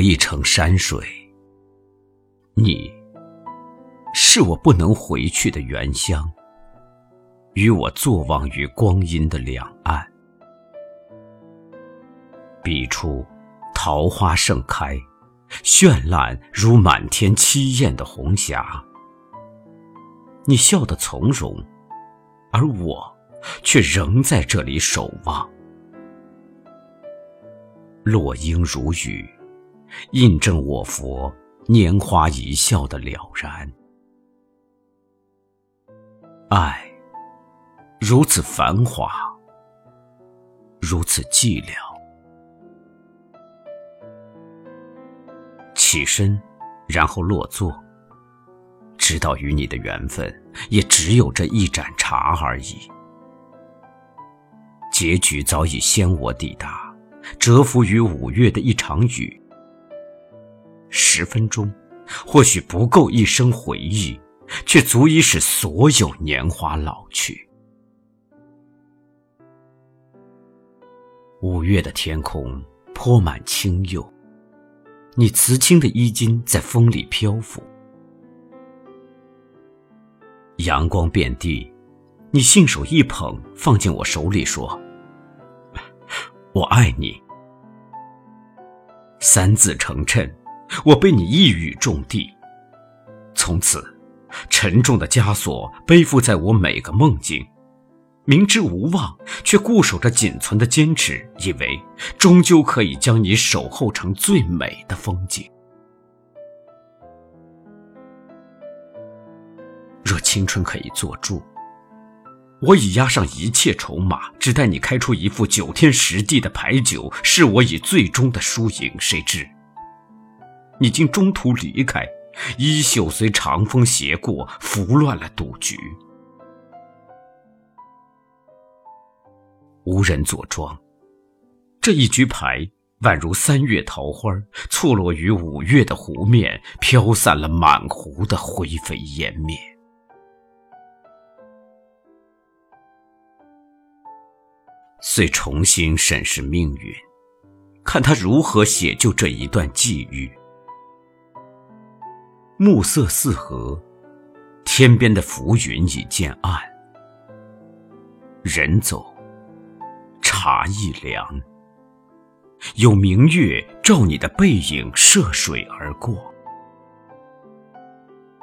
一程山水，你是我不能回去的原乡，与我坐望于光阴的两岸。笔处桃花盛开，绚烂如满天凄艳的红霞。你笑得从容，而我却仍在这里守望。落英如雨，印证我佛拈花一笑的了然。爱如此繁华，如此寂寥。起身，然后落座。知道与你的缘分，也只有这一盏茶而已。结局早已先我抵达，蛰伏于五月的一场雨。十分钟，或许不够一生回忆，却足以使所有年华老去。五月的天空泼满青釉。你瓷青的衣襟在风里漂浮，阳光遍地，你信手一捧，放进我手里，说：“我爱你。”三字成谶，我被你一语中的。从此，沉重的枷锁背负在我每个梦境。明知无望，却固守着仅存的坚持，以为终究可以将你守候成最美的风景。若青春可以做注，我已押上一切筹码，只待你开出一副九天十地的牌九，是我以最终的输赢。谁知，你竟中途离开，衣袖随长风斜过，拂乱了赌局。无人坐庄，这一局牌宛如三月桃花，错落于五月的湖面，飘散了满湖的灰飞烟灭。遂重新审视命运，看他如何写就这一段际遇。暮色四合，天边的浮云已渐暗，人走。茶一凉，有明月照你的背影涉水而过。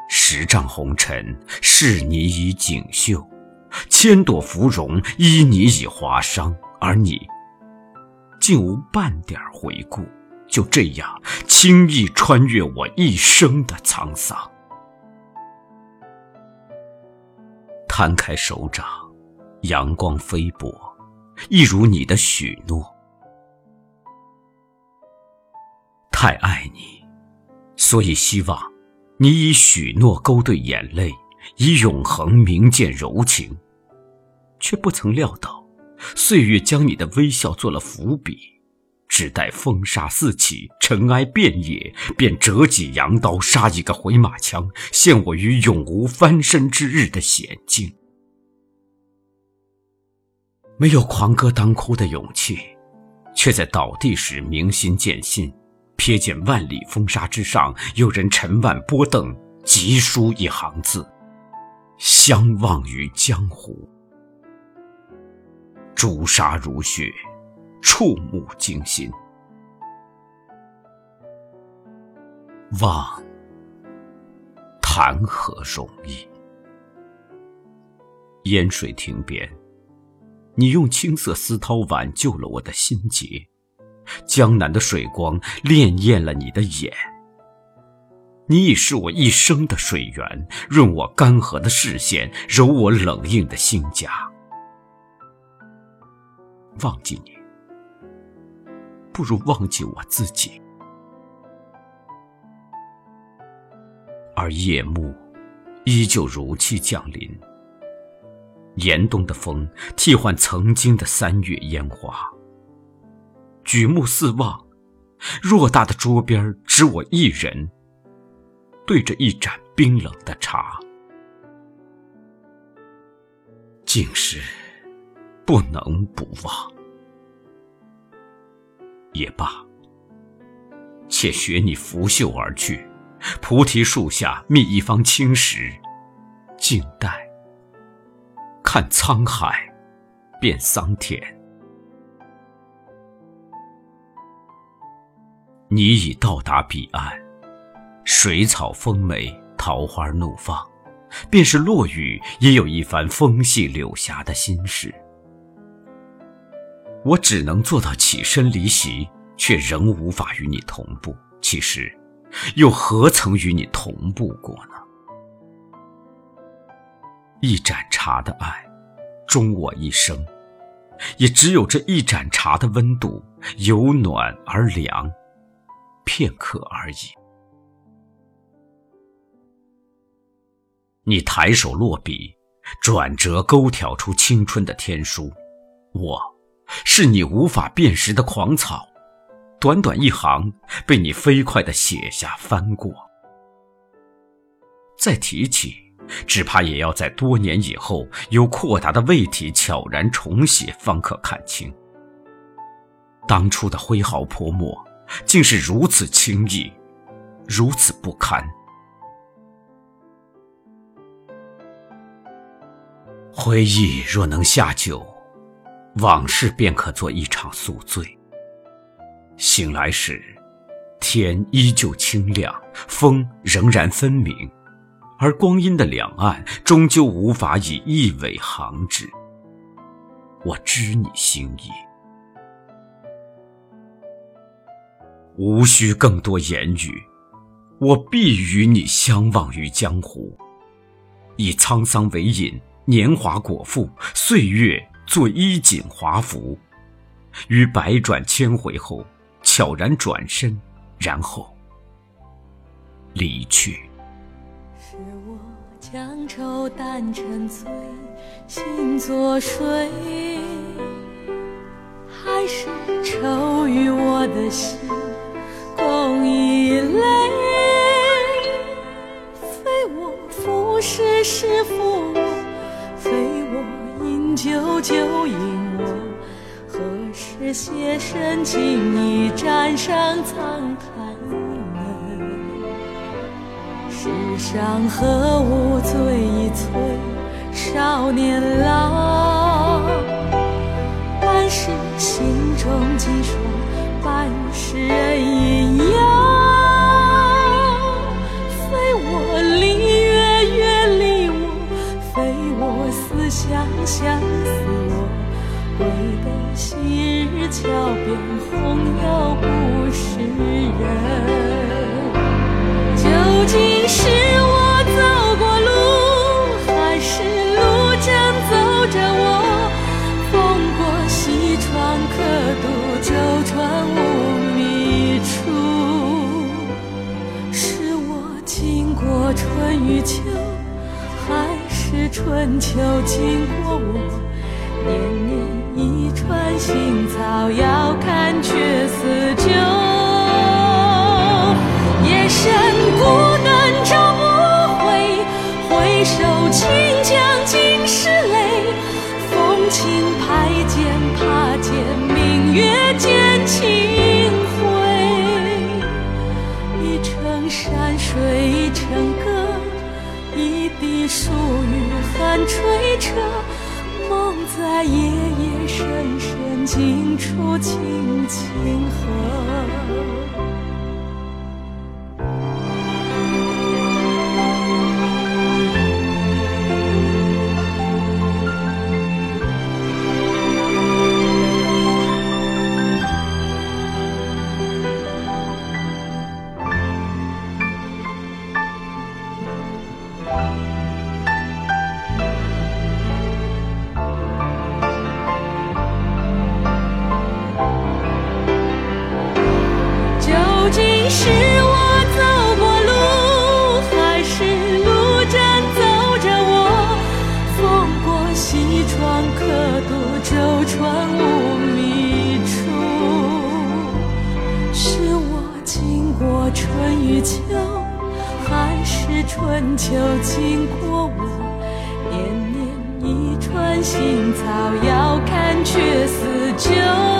十丈红尘是你以锦绣，千朵芙蓉依你以华裳，而你竟无半点回顾，就这样轻易穿越我一生的沧桑。摊开手掌，阳光飞薄。一如你的许诺，太爱你，所以希望你以许诺勾兑眼泪，以永恒铭鉴柔情，却不曾料到，岁月将你的微笑做了伏笔，只待风沙四起，尘埃遍野，便折戟扬刀，杀一个回马枪，陷我于永无翻身之日的险境。没有狂歌当哭的勇气，却在倒地时明心见性，瞥见万里风沙之上，有人沉腕拨凳，急书一行字：“相忘于江湖。”朱砂如血，触目惊心。忘，谈何容易？烟水亭边。你用青色丝绦挽救了我的心结，江南的水光潋滟了你的眼。你已是我一生的水源，润我干涸的视线，柔我冷硬的心颊。忘记你，不如忘记我自己。而夜幕依旧如期降临。严冬的风替换曾经的三月烟花。举目四望，偌大的桌边只我一人，对着一盏冰冷的茶，竟是不能不忘。也罢，且学你拂袖而去，菩提树下觅一方青石，静待，看沧海，变桑田。你已到达彼岸，水草丰美，桃花怒放，便是落雨，也有一番风细柳霞的心事。我只能做到起身离席，却仍无法与你同步。其实，又何曾与你同步过呢？一盏茶的爱，终我一生，也只有这一盏茶的温度，由暖而凉。片刻而已。你抬手落笔，转折勾挑出青春的天书。我，是你无法辨识的狂草，短短一行，被你飞快的写下翻过。再提起，只怕也要在多年以后，有阔达的胃体悄然重写，方可看清当初的挥毫泼墨。竟是如此轻易，如此不堪。回忆若能下酒，往事便可做一场宿醉。醒来时，天依旧清亮，风仍然分明，而光阴的两岸终究无法以一尾行止。我知你心意。无需更多言语，我必与你相忘于江湖。以沧桑为引，年华果腹，岁月做衣锦华服。于百转千回后，悄然转身，然后离去。是我将愁淡成醉，心作水，还是愁于我的心？深情已沾上沧海门？世上何物最一催少年郎？半是心中几双，半是人阴阳。非我离月月离我，非我思乡相思我。归得昔日桥边，红药不是人。究竟是我走过路，还是路正走着我？风过西窗，客渡舟船无觅处。是我经过春与秋，还是春秋经过我？年年一川新草，遥看却似旧。夜深孤灯照不回，回首清江尽是泪。风轻拍剑，怕剑明月见清辉。一程山水一程歌，一滴疏雨寒吹彻。梦在夜夜深深，尽处清清河。春无觅处。是我经过春与秋，还是春秋经过我？年年一川新草，遥看却似旧。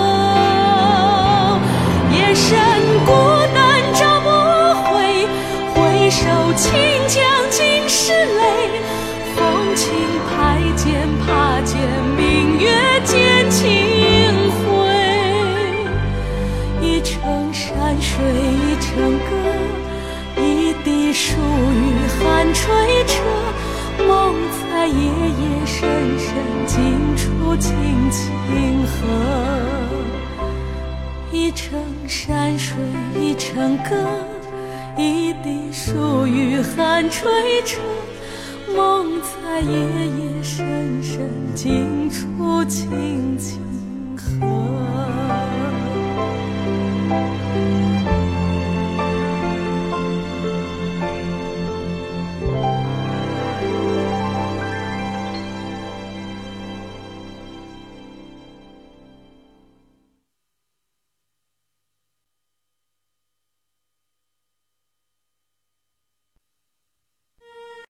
尽处轻轻和。一程山水一程歌，一滴疏雨寒吹彻，梦在夜夜深深尽处轻轻和。